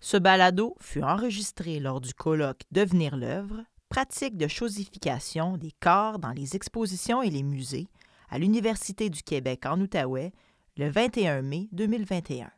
Ce balado fut enregistré lors du colloque Devenir l'œuvre, pratique de chosification des corps dans les expositions et les musées à l'Université du Québec en Outaouais le 21 mai 2021.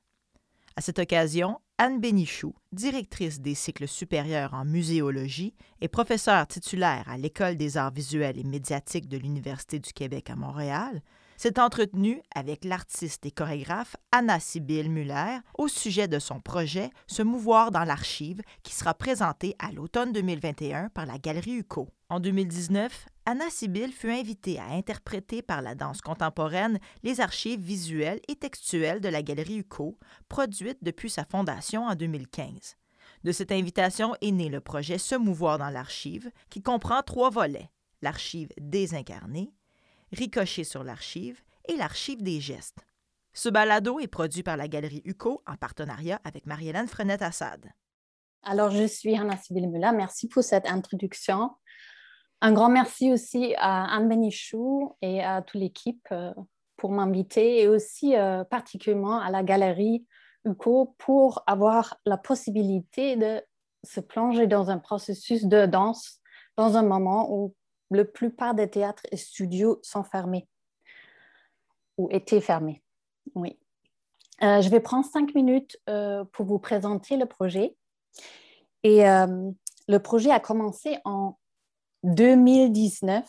À cette occasion, Anne Bénichou, directrice des cycles supérieurs en muséologie et professeure titulaire à l'École des arts visuels et médiatiques de l'Université du Québec à Montréal, s'est entretenue avec l'artiste et chorégraphe Anna Sibylle Muller au sujet de son projet Se mouvoir dans l'archive qui sera présenté à l'automne 2021 par la Galerie UCO. En 2019, Anna Sibylle fut invitée à interpréter par la danse contemporaine les archives visuelles et textuelles de la Galerie UCO, produite depuis sa fondation en 2015. De cette invitation est né le projet Se mouvoir dans l'archive, qui comprend trois volets l'archive désincarnée, Ricocher sur l'archive et l'archive des gestes. Ce balado est produit par la Galerie UCO en partenariat avec Marie-Hélène Frenette-Assad. Alors, je suis Anna Sibylle Muller. Merci pour cette introduction. Un grand merci aussi à Anne Benichou et à toute l'équipe euh, pour m'inviter et aussi euh, particulièrement à la Galerie UCO pour avoir la possibilité de se plonger dans un processus de danse dans un moment où la plupart des théâtres et studios sont fermés ou étaient fermés. Oui. Euh, je vais prendre cinq minutes euh, pour vous présenter le projet. Et euh, le projet a commencé en 2019.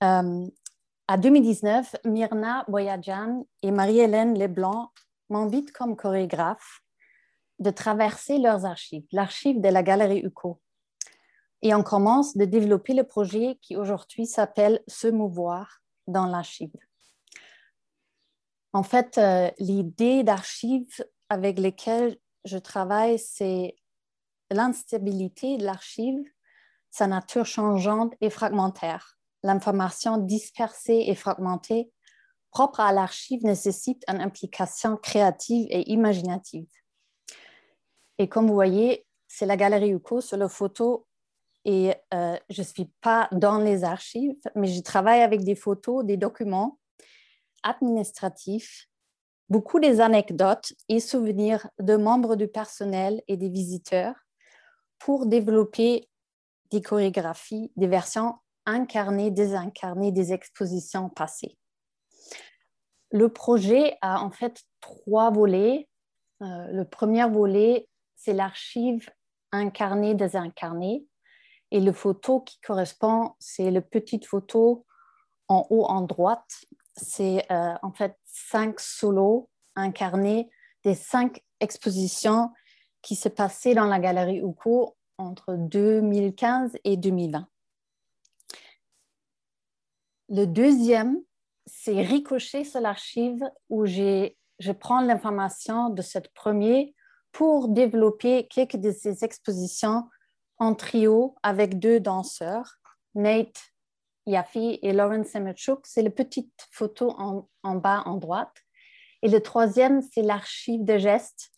à 2019, Myrna Boyadjan et Marie-Hélène Leblanc m'invitent comme chorégraphe de traverser leurs archives, l'archive de la Galerie UCO et on commence de développer le projet qui aujourd'hui s'appelle Se mouvoir dans l'archive. En fait, euh, l'idée d'archives avec lesquelles je travaille, c'est l'instabilité de l'archive, sa nature changeante et fragmentaire. L'information dispersée et fragmentée propre à l'archive nécessite une implication créative et imaginative. Et comme vous voyez, c'est la galerie UCO sur la photo et euh, je ne suis pas dans les archives, mais je travaille avec des photos, des documents administratifs, beaucoup des anecdotes et souvenirs de membres du personnel et des visiteurs pour développer des chorégraphies, des versions incarnées, désincarnées des expositions passées. Le projet a en fait trois volets. Euh, le premier volet, c'est l'archive incarnée, désincarnée. Et le photo qui correspond, c'est la petite photo en haut en droite. C'est euh, en fait cinq solos incarnés des cinq expositions qui se passaient dans la galerie UCO entre 2015 et 2020. Le deuxième, c'est ricocher sur l'archive où je prends l'information de cette première pour développer quelques de ces expositions en trio avec deux danseurs, Nate Yaffe et Lauren Semerchuk. C'est la petite photo en, bas en droite. Et le troisième, c'est l'archive de gestes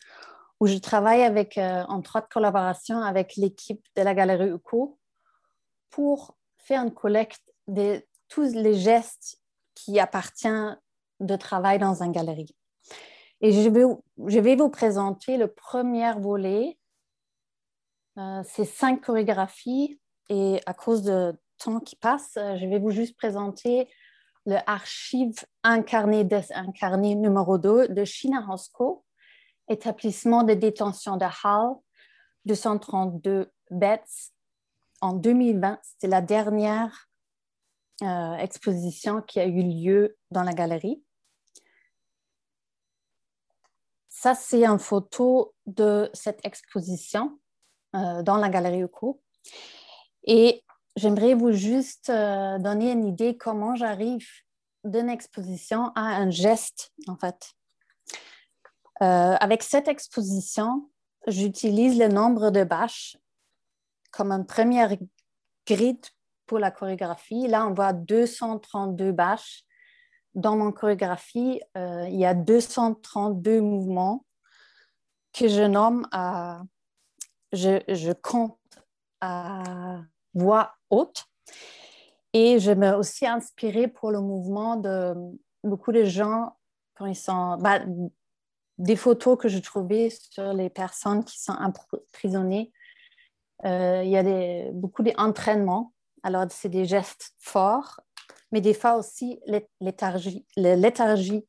où je travaille avec, euh, en trois collaboration avec l'équipe de la Galerie UCO pour faire une collecte de tous les gestes qui appartiennent de travail dans une galerie. Et je vais, je vais vous présenter le premier volet euh, c'est cinq chorégraphies et à cause de temps qui passe, euh, je vais vous juste présenter le archive incarné désincarné numéro 2 de China Hosco, établissement de détention de Hall, 232 bêtes. En 2020, c'était la dernière euh, exposition qui a eu lieu dans la galerie. Ça, c'est une photo de cette exposition euh, dans la galerie UCO. Et j'aimerais vous juste euh, donner une idée comment j'arrive d'une exposition à un geste, en fait. Euh, avec cette exposition, j'utilise le nombre de bâches comme une première grille pour la chorégraphie. Là, on voit 232 bâches. Dans mon chorégraphie, il y a 232 mouvements que je nomme à je, compte à voix haute. Et je me aussi inspirée pour le mouvement de beaucoup de gens quand ils sont. Bah, des photos que je trouvais sur les personnes qui sont emprisonnées. Euh, il y a beaucoup d'entraînements. Alors, c'est des gestes forts, mais des fois aussi léthargie, léthargie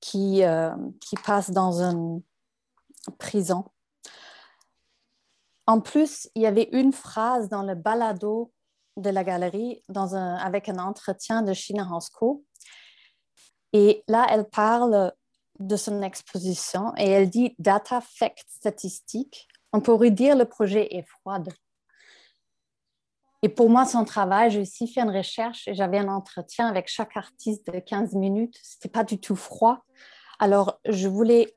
qui, euh, qui passe dans une prison. En plus, il y avait une phrase dans le balado de la galerie avec un entretien de Shina Hansko. Et là, elle parle de son exposition et elle dit data fact statistique. On pourrait dire le projet est froide. Et pour moi, son travail, j'ai aussi fait une recherche et j'avais un entretien avec chaque artiste de 15 minutes. Ce n'était pas du tout froid. Alors, je voulais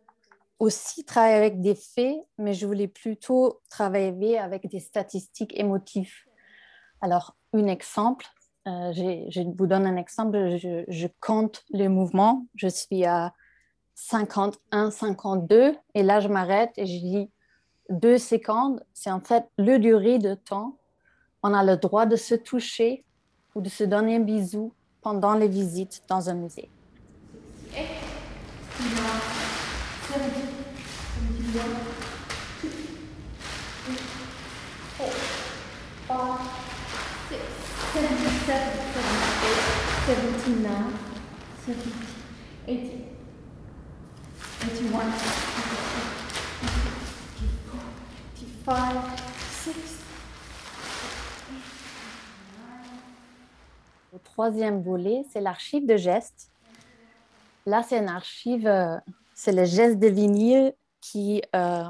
aussi travailler avec des faits, mais je voulais plutôt travailler avec des statistiques émotives. Alors, un exemple, euh, je vous donne un exemple, je, compte les mouvements, je suis à 51, 52, et là je m'arrête et je dis deux secondes, c'est en fait le durée de temps. On a le droit de se toucher ou de se donner un bisou pendant les visites dans un musée. Le troisième volet, c'est l'archive de gestes. Là, c'est une archive, euh, c'est le geste de vinyle qui, euh,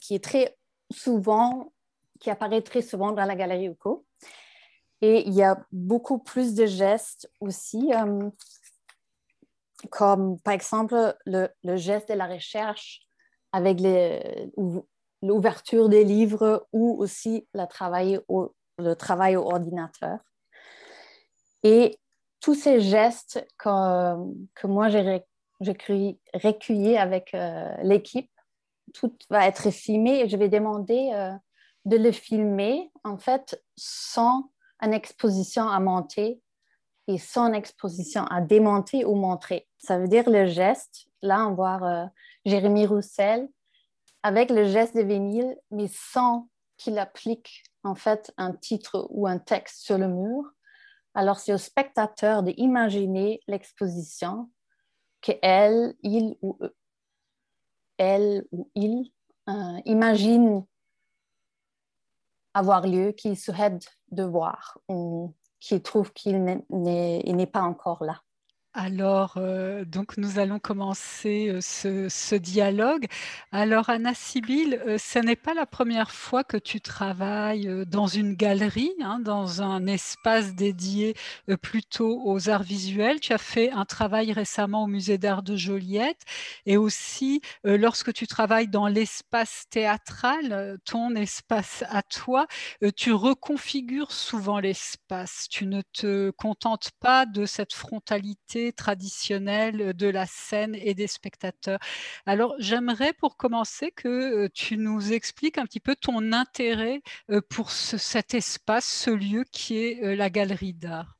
qui est très souvent, qui apparaît très souvent dans la galerie UCO. Et il y a beaucoup plus de gestes aussi, euh, comme par exemple le, geste de la recherche avec l'ouverture des livres ou aussi le travail au, le travail au ordinateur. Et tous ces gestes que, que moi j'ai recueillis avec euh, l'équipe, tout va être filmé et je vais demander euh, de le filmer en fait sans une exposition à monter et sans exposition à démonter ou montrer. Ça veut dire le geste. Là, on voit euh, Jérémy Roussel avec le geste de vinyle, mais sans qu'il applique en fait un titre ou un texte sur le mur. Alors, c'est au spectateur d'imaginer l'exposition que elle, il ou eux, elle ou il euh, imagine avoir lieu, qu'il souhaite de voir ou qu'il trouve qu'il n'est pas encore là. Alors, euh, donc nous allons commencer euh, ce, dialogue. Alors, Anna Sibyl, euh, ce n'est pas la première fois que tu travailles dans une galerie, hein, dans un espace dédié plutôt aux arts visuels. Tu as fait un travail récemment au Musée d'art de Joliette et aussi lorsque tu travailles dans l'espace théâtral, ton espace à toi, tu reconfigures souvent l'espace. Tu ne te contentes pas de cette frontalité traditionnelle de la scène et des spectateurs. Alors, j'aimerais pour commencer que euh, tu nous expliques un petit peu ton intérêt euh, pour cet espace, ce lieu qui est euh, la galerie d'art.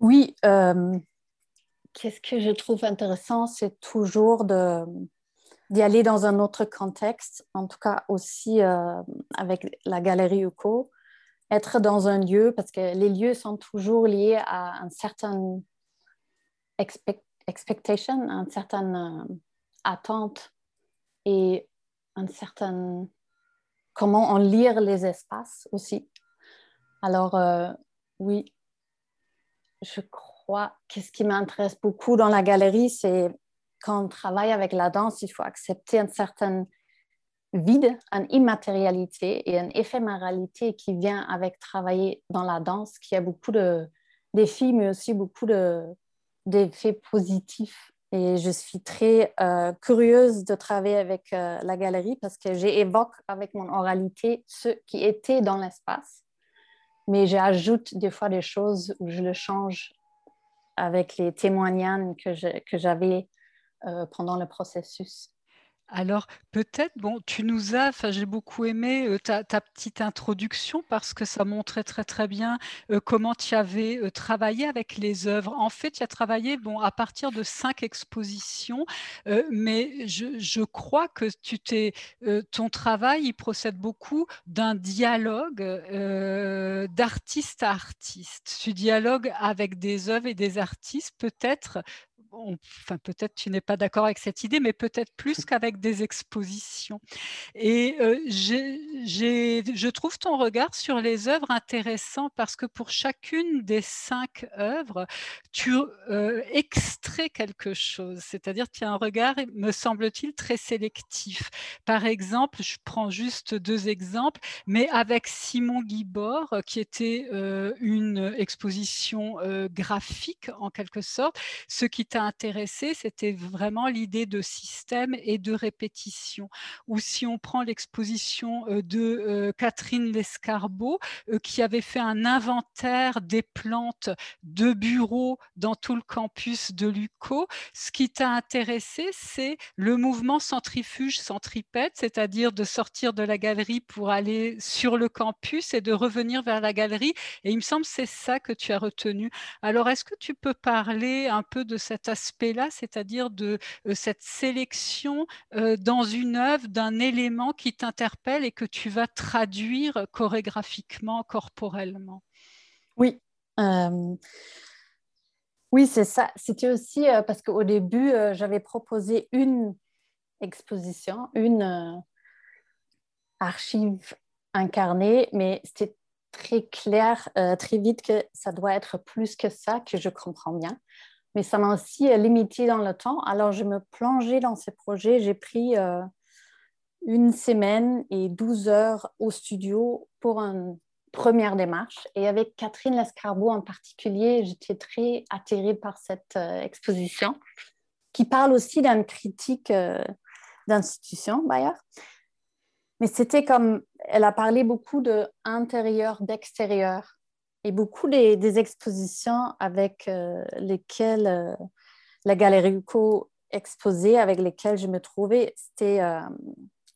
Oui, qu'est-ce que je trouve intéressant, c'est toujours de d'y aller dans un autre contexte, en tout cas aussi avec la galerie UCO, être dans un lieu, parce que les lieux sont toujours liés à une certaine expectation, une certaine euh, attente et une certaine comment on lire les espaces aussi. Alors, euh, oui, je crois que ce qui m'intéresse beaucoup dans la galerie, c'est quand on travaille avec la danse, il faut accepter une certaine vide, une immatérialité et une éphéméralité qui vient avec travailler dans la danse, qui a beaucoup de défis, mais aussi beaucoup d'effets positifs. Et je suis très euh, curieuse de travailler avec euh, la galerie parce que j'évoque avec mon oralité ce qui était dans l'espace, mais j'ajoute des fois des choses où je le change avec les témoignages que j'avais euh, pendant le processus. Alors peut-être, bon, tu nous as, j'ai beaucoup aimé euh, ta, petite introduction parce que ça montrait très très bien euh, comment tu avais euh, travaillé avec les œuvres. En fait, tu as travaillé bon, à partir de cinq expositions, mais je, crois que tu t'es, ton travail, il procède beaucoup d'un dialogue d'artiste à artiste. Ce dialogue avec des œuvres et des artistes peut-être enfin peut-être tu n'es pas d'accord avec cette idée, mais peut-être plus qu'avec des expositions. Et euh, je trouve ton regard sur les œuvres intéressant parce que pour chacune des cinq œuvres, tu euh, extrais quelque chose, c'est-à-dire qu'il y a un regard, me semble-t-il, très sélectif. Par exemple, je prends juste deux exemples, mais avec Simon Guibord, qui était euh, une exposition graphique en quelque sorte, ce qui t'a intéressé, c'était vraiment l'idée de système et de répétition. Ou si on prend l'exposition euh, de euh, Catherine Lescarbot, euh, qui avait fait un inventaire des plantes de bureaux dans tout le campus de l'UCO, ce qui t'a intéressé, c'est le mouvement centrifuge-centripète, c'est-à-dire de sortir de la galerie pour aller sur le campus et de revenir vers la galerie. Et il me semble c'est ça que tu as retenu. Alors, est-ce que tu peux parler un peu de cette aspect-là, c'est-à-dire de euh, cette sélection euh, dans une œuvre d'un élément qui t'interpelle et que tu vas traduire chorégraphiquement, corporellement? Oui. Euh, oui, c'est ça. C'était aussi parce qu'au début, j'avais proposé une exposition, une archive incarnée, mais c'était très clair très vite que ça doit être plus que ça, que je comprends bien mais ça m'a aussi euh, limité dans le temps. Alors, je me plongeais dans ces projets. J'ai pris euh, une semaine et 12 heures au studio pour une première démarche. Et avec Catherine Lescarbot en particulier, j'étais très attirée par cette euh, exposition qui parle aussi d'une critique d'institution, d'ailleurs. Mais c'était comme, elle a parlé beaucoup de d'extérieur et beaucoup des, expositions avec euh, lesquelles euh, la Galerie UCO exposait, avec lesquelles je me trouvais, c'était, euh,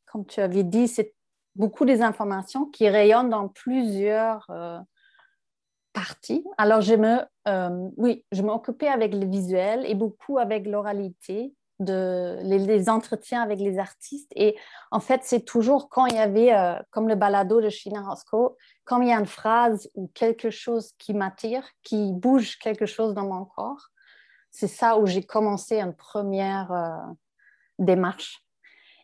comme tu avais dit, c'est beaucoup des informations qui rayonnent dans plusieurs parties. Alors, je me, oui, je m'occupais avec le visuel et beaucoup avec l'oralité de les, entretiens avec les artistes. Et en fait, c'est toujours quand il y avait, euh, comme le balado de Sheena Roscoe, quand il y a une phrase ou quelque chose qui m'attire, qui bouge quelque chose dans mon corps, c'est ça où j'ai commencé une première euh, démarche.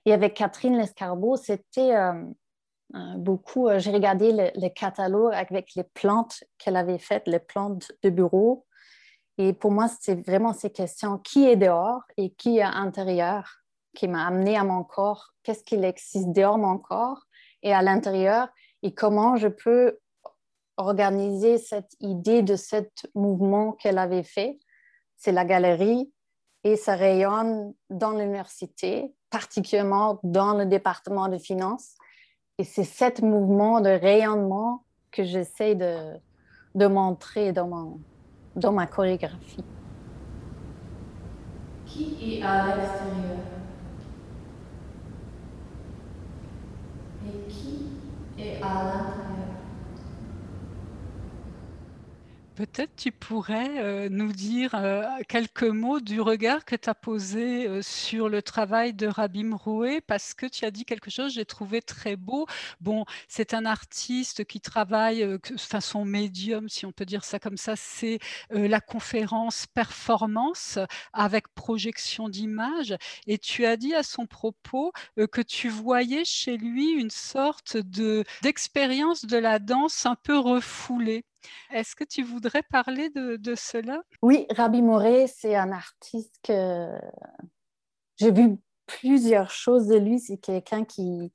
Et avec Catherine Lescarbot, c'était euh, beaucoup, j'ai regardé le, le, catalogue avec les plantes qu'elle avait faites, les plantes de bureau, et pour moi, c'est vraiment ces questions qui est dehors et qui est à l'intérieur qui m'a amené à mon corps? Qu'est-ce qu'il existe dehors mon corps et à l'intérieur? Et comment je peux organiser cette idée de ce mouvement qu'elle avait fait? C'est la galerie et ça rayonne dans l'université, particulièrement dans le département de finances. Et c'est ce mouvement de rayonnement que j'essaie de montrer dans mon, dans ma chorégraphie. Qui est à l'extérieur? Et qui est à l'intérieur? Peut-être tu pourrais euh, nous dire euh, quelques mots du regard que tu as posé euh, sur le travail de Rabim Roué, parce que tu as dit quelque chose, j'ai trouvé très beau. Bon, c'est un artiste qui travaille, enfin son médium, si on peut dire ça comme ça, c'est la conférence performance avec projection d'images. Et tu as dit à son propos que tu voyais chez lui une sorte de d'expérience de la danse un peu refoulée. Est-ce que tu voudrais parler de, cela? Oui, Rabbi Moré, c'est un artiste que j'ai vu plusieurs choses de lui. C'est quelqu'un qui,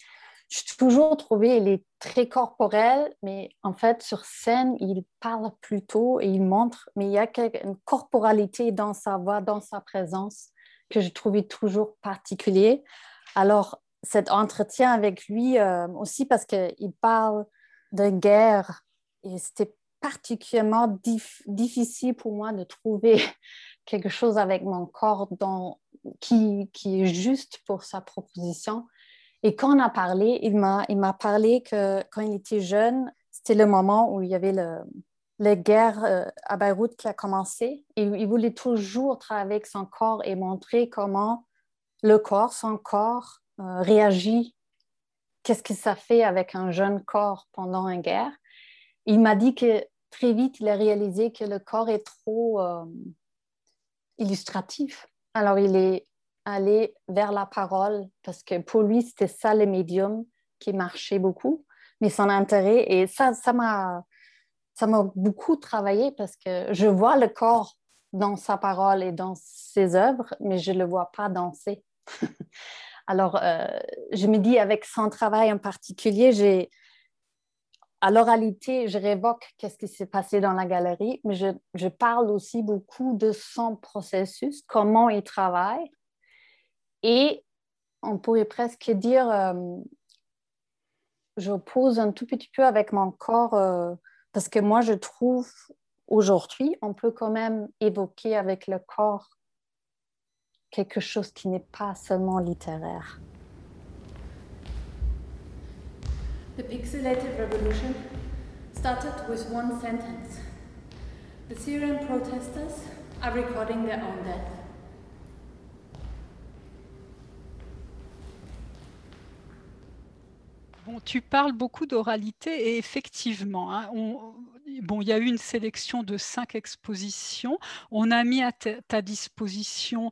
je toujours trouvé, il est très corporel, mais en fait, sur scène, il parle plutôt et il montre, mais il y a une corporalité dans sa voix, dans sa présence que je trouvais toujours particulier. Alors, cet entretien avec lui euh, aussi parce qu'il parle de guerre et c'était particulièrement difficile pour moi de trouver quelque chose avec mon corps dans qui, qui, est juste pour sa proposition. Et quand on a parlé, il m'a, parlé que quand il était jeune, c'était le moment où il y avait le, la guerre euh, à Beyrouth qui a commencé. Il voulait toujours travailler avec son corps et montrer comment le corps, son corps, euh, réagit. Qu'est-ce que ça fait avec un jeune corps pendant une guerre? Il m'a dit que très vite, il a réalisé que le corps est trop euh, illustratif. Alors, il est allé vers la parole parce que pour lui, c'était ça le médium qui marchait beaucoup. Mais son intérêt, et ça, ça m'a ça m'a beaucoup travaillé parce que je vois le corps dans sa parole et dans ses œuvres, mais je ne le vois pas danser. Alors, euh, je me dis, avec son travail en particulier, j'ai, à l'oralité, je révoque qu'est-ce qui s'est passé dans la galerie, mais je, parle aussi beaucoup de son processus, comment il travaille. Et on pourrait presque dire, euh, je pose un tout petit peu avec mon corps euh, parce que moi, je trouve aujourd'hui, on peut quand même évoquer avec le corps quelque chose qui n'est pas seulement littéraire. The pixelated revolution started with one sentence. The Syrian protesters are recording their own death. tu parles beaucoup d'oralité et effectivement, hein, bon, il y a eu une sélection de cinq expositions. On a mis à ta disposition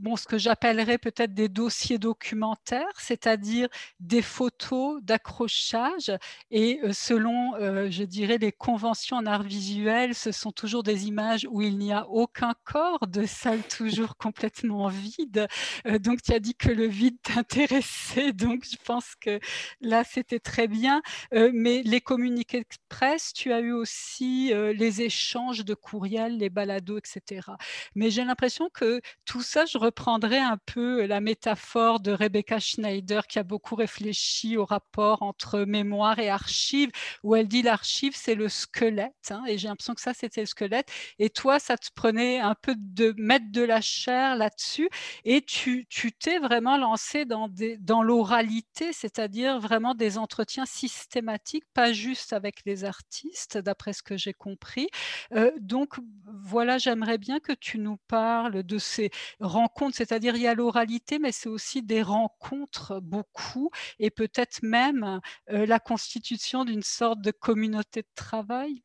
bon, ce que j'appellerais peut-être des dossiers documentaires, c'est-à-dire des photos d'accrochage. Et euh, selon, euh, je dirais, les conventions en art visuel, ce sont toujours des images où il n'y a aucun corps, de salles toujours complètement vides. Euh, donc, tu as dit que le vide t'intéressait. Donc, je pense que là, c'était très bien. mais les communiqués de presse, tu as eu aussi les échanges de courriels, les balados, etc. Mais j'ai l'impression que tout ça, je reprendrai un peu la métaphore de Rebecca Schneider qui a beaucoup réfléchi au rapport entre mémoire et archive, où elle dit l'archive, c'est le squelette. Hein, et j'ai l'impression que ça, c'était le squelette. Et toi, ça te prenait un peu de mettre de la chair là-dessus. Et tu t'es vraiment lancé dans, dans l'oralité, c'est-à-dire vraiment des entretiens systématiques, pas juste avec les artistes, d'après ce que j'ai compris. Euh, donc, voilà, j'aimerais bien que tu nous parles de ces rencontres c'est-à-dire il y a l'oralité, mais c'est aussi des rencontres beaucoup, et peut-être même euh, la constitution d'une sorte de communauté de travail.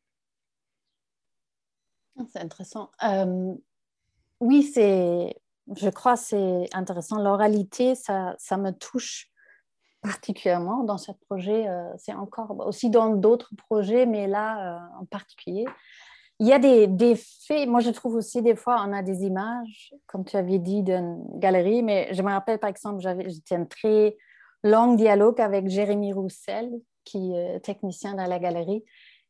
Ah, c'est intéressant. Euh, oui, c'est, je crois c'est intéressant. L'oralité, ça, ça me touche particulièrement dans ce projet. Euh, c'est encore aussi dans d'autres projets, mais là en particulier. Il y a des, des, faits, moi je trouve aussi des fois on a des images, comme tu avais dit, d'une galerie, mais je me rappelle par exemple, j'étais un très long dialogue avec Jérémy Roussel, qui est technicien dans la galerie,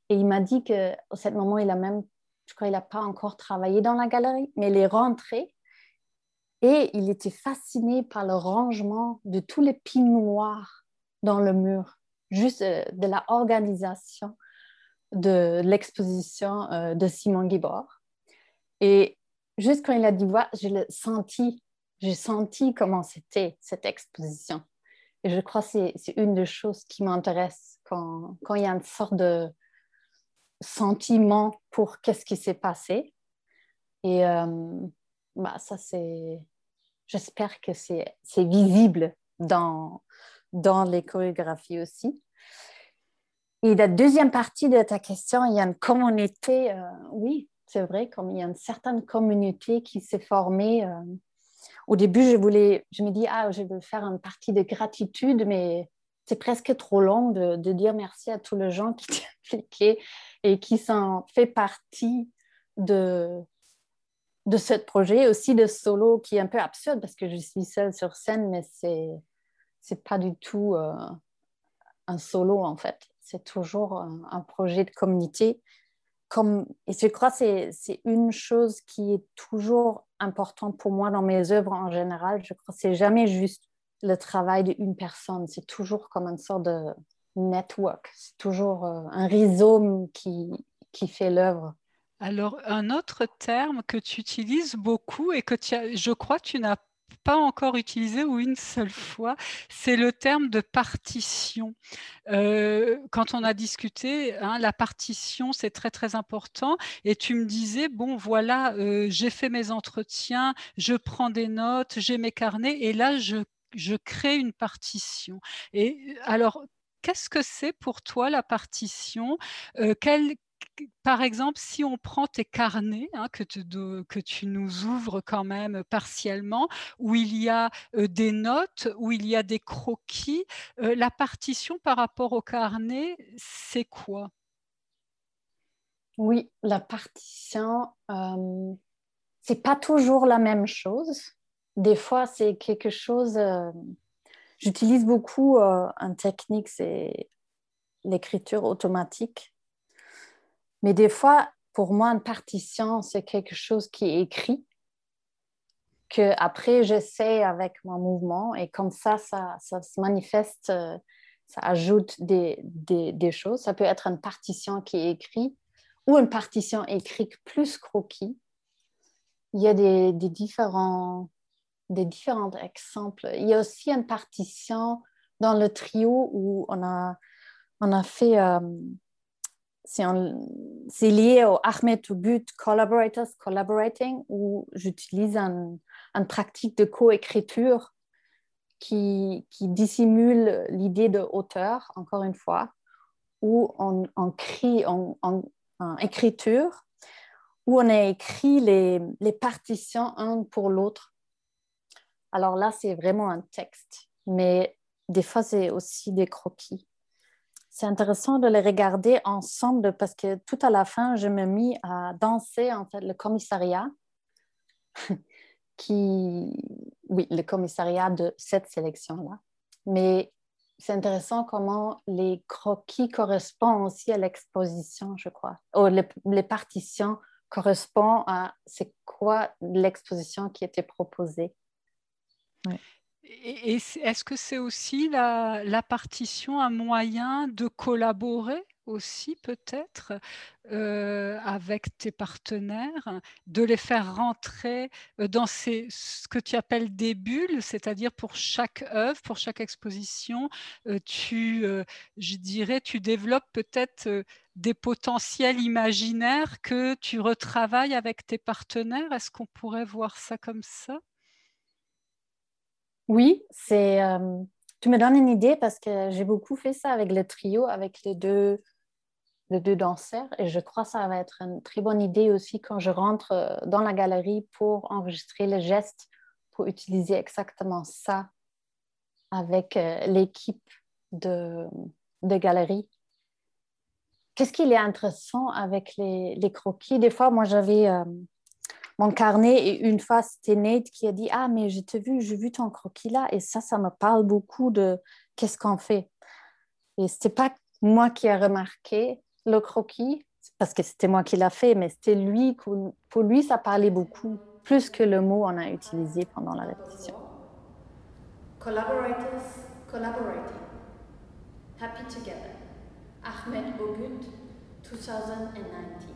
et il m'a dit qu'à ce moment, il a même, je crois, il n'a pas encore travaillé dans la galerie, mais il est rentré et il était fasciné par le rangement de tous les pins noirs dans le mur, juste euh, de la organisation de l'exposition euh, de Simon Guibord. Et juste quand il a dit voilà, je l'ai senti, j'ai senti comment c'était cette exposition. Et je crois que c'est une des choses qui m'intéresse quand, quand il y a une sorte de sentiment pour qu'est-ce qui s'est passé. Et euh, bah, ça, c'est. J'espère que c'est visible dans, dans les chorégraphies aussi. Et la deuxième partie de ta question, il y a une communauté, euh, oui, c'est vrai, comme il y a une certaine communauté qui s'est formée. Euh, au début, je voulais, je me dis, ah, je veux faire une partie de gratitude, mais c'est presque trop long de, dire merci à tous les gens qui t'ont impliqué et qui sont fait partie de, de ce projet, aussi de solo qui est un peu absurde parce que je suis seule sur scène, mais c'est c'est pas du tout euh, un solo en fait c'est toujours un, projet de communauté. Comme, et je crois que c'est une chose qui est toujours importante pour moi dans mes œuvres en général. Je crois que c'est jamais juste le travail d'une personne. C'est toujours comme une sorte de network. C'est toujours euh, un rhizome qui, qui fait l'œuvre. Alors, un autre terme que tu utilises beaucoup et que je crois tu n'as pas encore utilisé ou une seule fois, c'est le terme de partition. Euh, quand on a discuté, hein, la partition, c'est très très important. Et tu me disais, bon, voilà, euh, j'ai fait mes entretiens, je prends des notes, j'ai mes carnets, et là, je, je crée une partition. Et alors, qu'est-ce que c'est pour toi la partition? Euh, par exemple, si on prend tes carnets hein, que, tu, nous ouvres quand même partiellement, où il y a euh, des notes, où il y a des croquis, euh, la partition par rapport au carnet, c'est quoi? Oui, la partition, euh, c'est pas toujours la même chose. Des fois, c'est quelque chose. Euh, j'utilise beaucoup une technique, c'est l'écriture automatique mais des fois, pour moi, une partition, c'est quelque chose qui est écrit, que après j'essaie avec mon mouvement et comme ça, ça, se manifeste, euh, ça ajoute des, des, choses. Ça peut être une partition qui est écrite ou une partition écrite plus croquis. Il y a des, des, différents, des différents exemples. Il y a aussi une partition dans le trio où on a, on a fait... Euh, c'est lié au Ahmed Toubut Collaborators Collaborating, où j'utilise une un pratique de coécriture qui, qui dissimule l'idée de auteur, encore une fois, où on, on en, écriture, où on a écrit les partitions un pour l'autre. Alors là, c'est vraiment un texte, mais des fois, c'est aussi des croquis c'est intéressant de les regarder ensemble parce que tout à la fin, je me mis à danser en fait le commissariat, qui, oui, le commissariat de cette sélection-là. Mais c'est intéressant comment les croquis correspondent aussi à l'exposition, je crois. Ou les, partitions correspondent à c'est quoi l'exposition qui était proposée. Et, est-ce que c'est aussi la, partition un moyen de collaborer aussi peut-être euh, avec tes partenaires, de les faire rentrer euh, dans ces, ce que tu appelles des bulles, c'est-à-dire pour chaque œuvre, pour chaque exposition, euh, tu, je dirais, tu développes peut-être des potentiels imaginaires que tu retravailles avec tes partenaires? Est-ce qu'on pourrait voir ça comme ça? Oui, c'est. Euh, tu me donnes une idée parce que j'ai beaucoup fait ça avec le trio, avec les deux, les deux danseurs, et je crois que ça va être une très bonne idée aussi quand je rentre euh, dans la galerie pour enregistrer le geste, pour utiliser exactement ça avec euh, l'équipe de, de galerie. Qu'est-ce qu'il est intéressant avec les, les croquis? Des fois, moi, j'avais mon carnet. Et une fois, c'était Nate qui a dit Ah, mais j'ai vu, j'ai vu ton croquis là. Et ça, ça me parle beaucoup de qu'est-ce qu'on fait. Et c'était pas moi qui ai remarqué le croquis, parce que c'était moi qui l'a fait, mais c'était lui, pour lui, ça parlait beaucoup, plus que le mot qu'on a utilisé pendant la répétition. Collaborators collaborating. Happy together. Ahmed Ogut, 2019.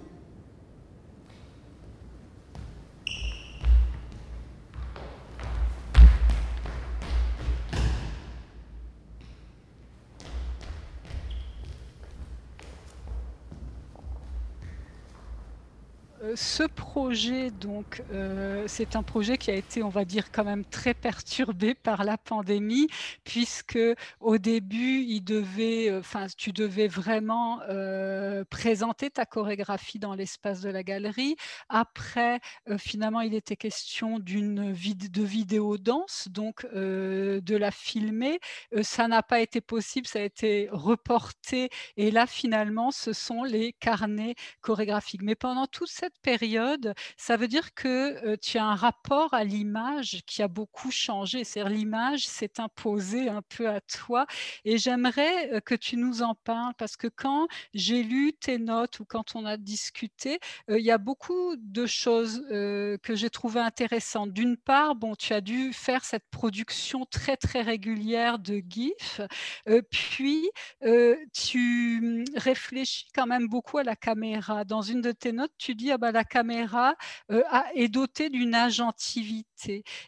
Ce projet, donc, euh, c'est un projet qui a été, on va dire, quand même très perturbé par la pandémie, puisque au début, euh, tu devais vraiment présenter ta chorégraphie dans l'espace de la galerie. Après, finalement, il était question d'une de vidéo danse, donc de la filmer. ça n'a pas été possible, ça a été reporté. Et là, finalement, ce sont les carnets chorégraphiques. Mais pendant toute cette période, ça veut dire que tu as un rapport à l'image qui a beaucoup changé. C'est-à-dire l'image s'est imposée un peu à toi. Et j'aimerais que tu nous en parles parce que quand j'ai lu tes notes ou quand on a discuté, il y a beaucoup de choses que j'ai trouvées intéressantes. D'une part, bon, tu as dû faire cette production très très régulière de GIF. puis, tu mmh, réfléchis quand même beaucoup à la caméra. Dans une de tes notes, tu dis ah bah, la caméra est dotée d'une agentivité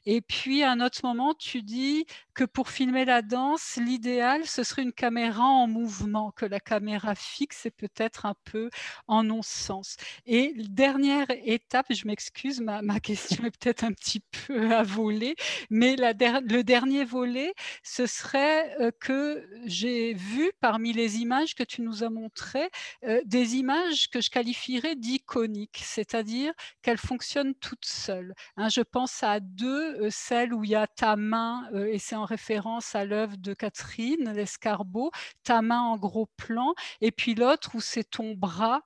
Et puis, à un autre moment, tu dis que pour filmer la danse, l'idéal, ce serait une caméra en mouvement, que la caméra fixe est peut-être un peu en non-sens. Et dernière étape, je m'excuse, ma, question est peut-être un petit peu à voler, mais le dernier volet, ce serait euh, que j'ai vu parmi les images que tu nous as montrées, euh, des images que je qualifierais d'iconiques, c'est-à-dire qu'elles fonctionnent toutes seules. Hein. je pense à deux, euh, celles où il y a ta main, et c'est en référence à l'œuvre de Catherine Lescarbot, ta main en gros plan, et puis l'autre où c'est ton bras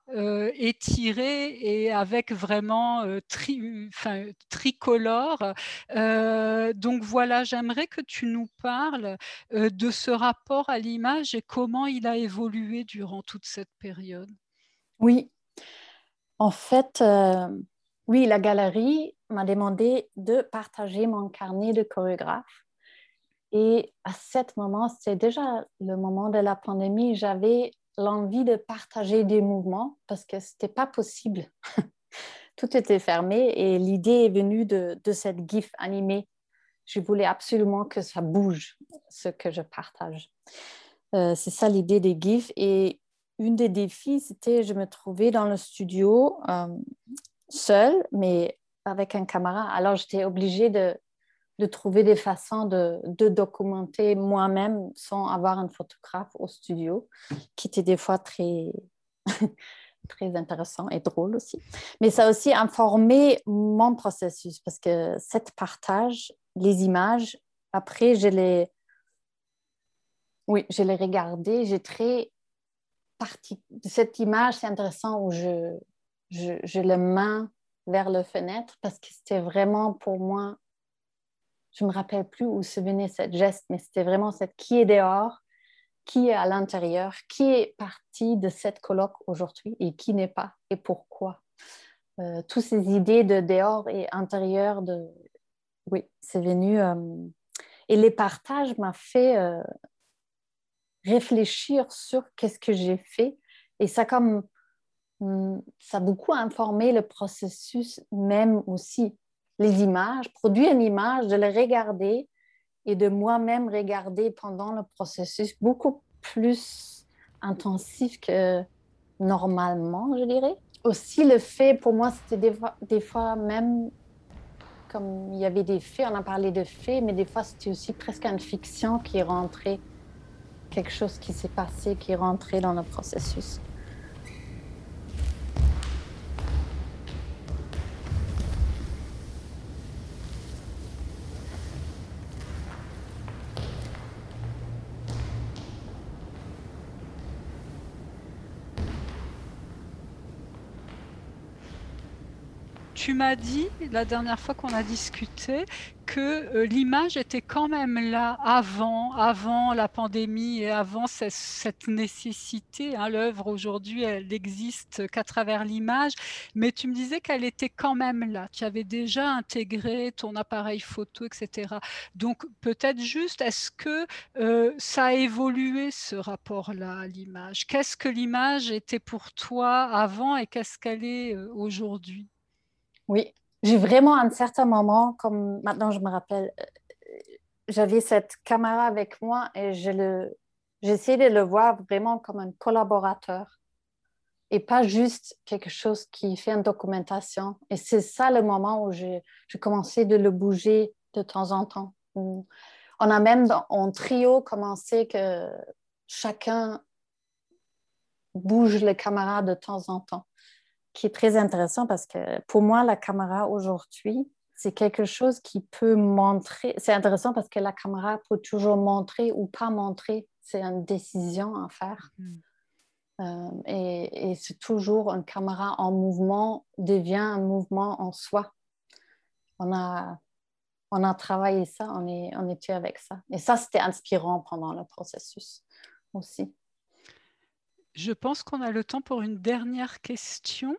étiré et avec vraiment tri, tricolore. donc voilà, j'aimerais que tu nous parles de ce rapport à l'image et comment il a évolué durant toute cette période. Oui, en fait, euh, oui, la galerie m'a demandé de partager mon carnet de chorégraphe. Et à ce moment, c'était déjà le moment de la pandémie, j'avais l'envie de partager des mouvements parce que ce n'était pas possible. Tout était fermé et l'idée est venue de, de cette GIF animée je voulais absolument que ça bouge, ce que je partage. Euh, c'est ça l'idée des GIFs. Et une des défis, c'était je me trouvais dans le studio euh, seule, mais avec un camarade. Alors, j'étais obligée de, de, trouver des façons de, de documenter moi-même sans avoir un photographe au studio, qui était des fois très, très intéressant et drôle aussi. Mais ça a aussi informé mon processus parce que cette partage les images. Après, je les, oui, je regardais. J'ai très parti cette image. C'est intéressant où je, je, je le main vers la fenêtre parce que c'était vraiment pour moi. Je me rappelle plus où se venait cette geste, mais c'était vraiment cette qui est dehors, qui est à l'intérieur, qui est parti de cette colloque aujourd'hui et qui n'est pas et pourquoi. Euh, toutes ces idées de dehors et intérieur, de, oui, c'est venu. Euh, et les partages m'ont fait euh, réfléchir sur qu'est-ce que j'ai fait. Et ça, comme, ça a beaucoup informé le processus même aussi. Les images, produire une image, de la regarder et de moi-même regarder pendant le processus beaucoup plus intensif que normalement, je dirais. Aussi, le fait, pour moi, c'était des fois même comme il y avait des faits, on a parlé de faits, mais des fois c'était aussi presque une fiction qui rentrée, quelque chose qui s'est passé, qui rentré dans le processus. M'as dit la dernière fois qu'on a discuté que euh, l'image était quand même là avant, avant la pandémie et avant cette, nécessité. Hein. L'œuvre aujourd'hui, elle n'existe qu'à travers l'image, mais tu me disais qu'elle était quand même là. Tu avais déjà intégré ton appareil photo, etc. Donc peut-être juste, est-ce que euh, ça a évolué ce rapport-là à l'image? Qu'est-ce que l'image était pour toi avant et qu'est-ce qu'elle est euh, aujourd'hui? Oui, j'ai vraiment à un certain moment, comme maintenant je me rappelle, euh, j'avais cette caméra avec moi et je le, j'essayais de le voir vraiment comme un collaborateur et pas juste quelque chose qui fait une documentation. Et c'est ça le moment où j'ai, commencé de le bouger de temps en temps. On a même en trio commencé que chacun bouge les caméras de temps en temps qui est très intéressant parce que pour moi, la caméra aujourd'hui, c'est quelque chose qui peut montrer. C'est intéressant parce que la caméra peut toujours montrer ou pas montrer. C'est une décision à faire. Mm. Euh, et, c'est toujours une caméra en mouvement devient un mouvement en soi. On a, on a travaillé ça, on, est, on était avec ça. Et ça, c'était inspirant pendant le processus aussi. Je pense qu'on a le temps pour une dernière question.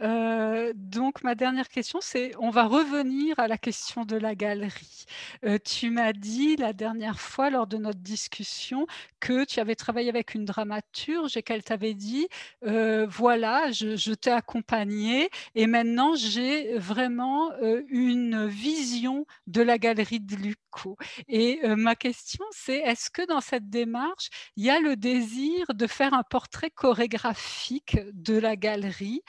Euh, donc, ma dernière question, c'est on va revenir à la question de la galerie. Euh, tu m'as dit la dernière fois lors de notre discussion que tu avais travaillé avec une dramaturge et qu'elle t'avait dit euh, voilà, je, t'ai accompagné et maintenant j'ai vraiment une vision de la galerie de Luco. Et ma question, c'est est-ce que dans cette démarche, il y a le désir de faire un portrait chorégraphique de la galerie?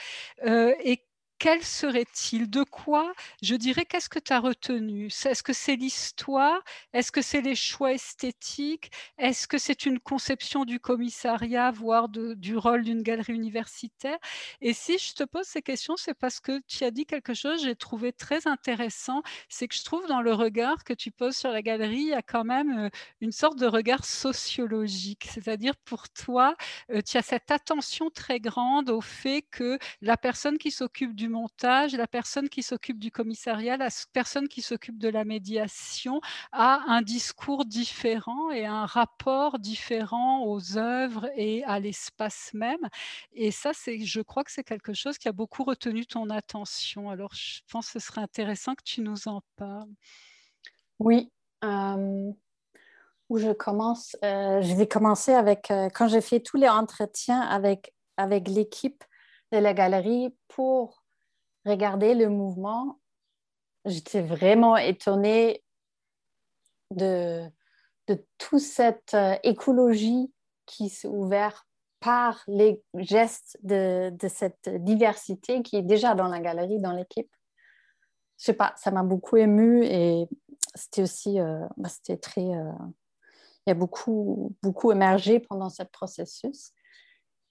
Et quel serait-il? De quoi? Je dirais, qu'est-ce que tu as retenu? Est-ce que c'est l'histoire? Est-ce que c'est les choix esthétiques? Est-ce que c'est une conception du commissariat, voire du rôle d'une galerie universitaire? Et si je te pose ces questions, c'est parce que tu as dit quelque chose que j'ai trouvé très intéressant, c'est que je trouve dans le regard que tu poses sur la galerie, il y a quand même une sorte de regard sociologique. C'est-à-dire, pour toi, tu as cette attention très grande au fait que la personne qui s'occupe du la personne qui s'occupe du commissariat, la personne qui s'occupe de la médiation a un discours différent et un rapport différent aux œuvres et à l'espace même. Et ça, c'est, je crois que c'est quelque chose qui a beaucoup retenu ton attention. Alors, je pense que ce serait intéressant que tu nous en parles. Oui. Où je commence, euh, je vais commencer avec euh, quand j'ai fait tous les entretiens avec, avec l'équipe de la galerie pour regarder le mouvement, j'étais vraiment étonnée de, de toute cette euh, écologie qui s'est ouverte par les gestes de, de, cette diversité qui est déjà dans la galerie, dans l'équipe. Je sais pas, ça m'a beaucoup émue et c'était aussi, euh, bah, c'était très, euh, il y a beaucoup, beaucoup émergé pendant ce processus.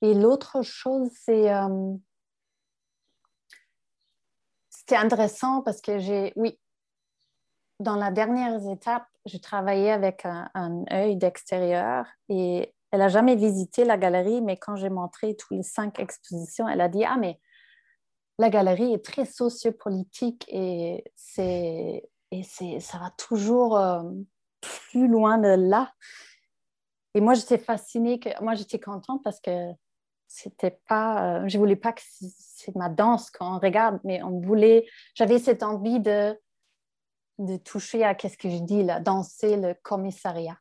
Et l'autre chose, c'est c'était intéressant parce que j'ai, oui, dans la dernière étape, je travaillais avec un, œil d'extérieur et elle n'a jamais visité la galerie, mais quand j'ai montré tous les cinq expositions, elle a dit Ah, mais la galerie est très sociopolitique et, et ça va toujours euh, plus loin de là. Et moi, j'étais fascinée, que, moi, j'étais contente parce que c'était pas, euh, je voulais pas que c'est ma danse qu'on regarde, mais on voulait, j'avais cette envie de, de toucher à qu'est-ce que je dis là, danser le commissariat.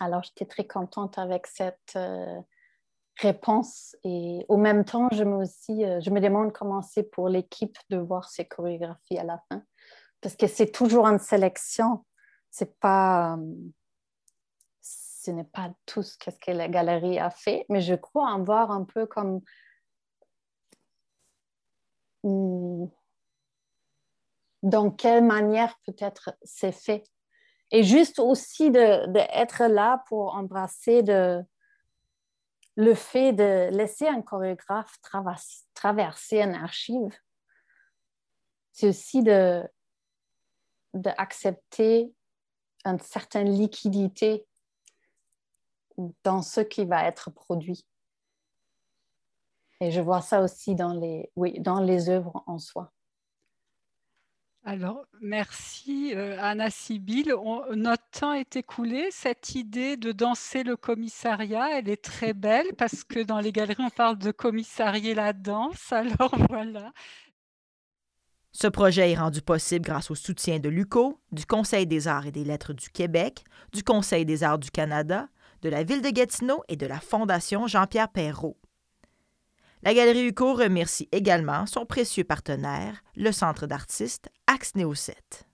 Alors j'étais très contente avec cette euh, réponse et au même temps, je me aussi, euh, je me demande comment c'est pour l'équipe de voir ces chorégraphies à la fin, parce que c'est toujours une sélection, c'est pas ce n'est pas tout ce que la galerie a fait, mais je crois en voir un peu comme dans quelle manière peut-être c'est fait. Et juste aussi d'être de, là pour embrasser de, le fait de laisser un chorégraphe traverser une archive. C'est aussi de d'accepter une certaine liquidité dans ce qui va être produit. Et je vois ça aussi dans les, oui, dans les œuvres en soi. Alors, merci euh, Anna Sibyl. notre temps est écoulé. Cette idée de danser le commissariat, elle est très belle parce que dans les galeries, on parle de commissarier la danse. Alors voilà. Ce projet est rendu possible grâce au soutien de l'UCO, du Conseil des arts et des lettres du Québec, du Conseil des arts du Canada, de la ville de Gatineau et de la Fondation Jean-Pierre Perrault. La Galerie UCO remercie également son précieux partenaire, le Centre d'artistes Axe Néo 7.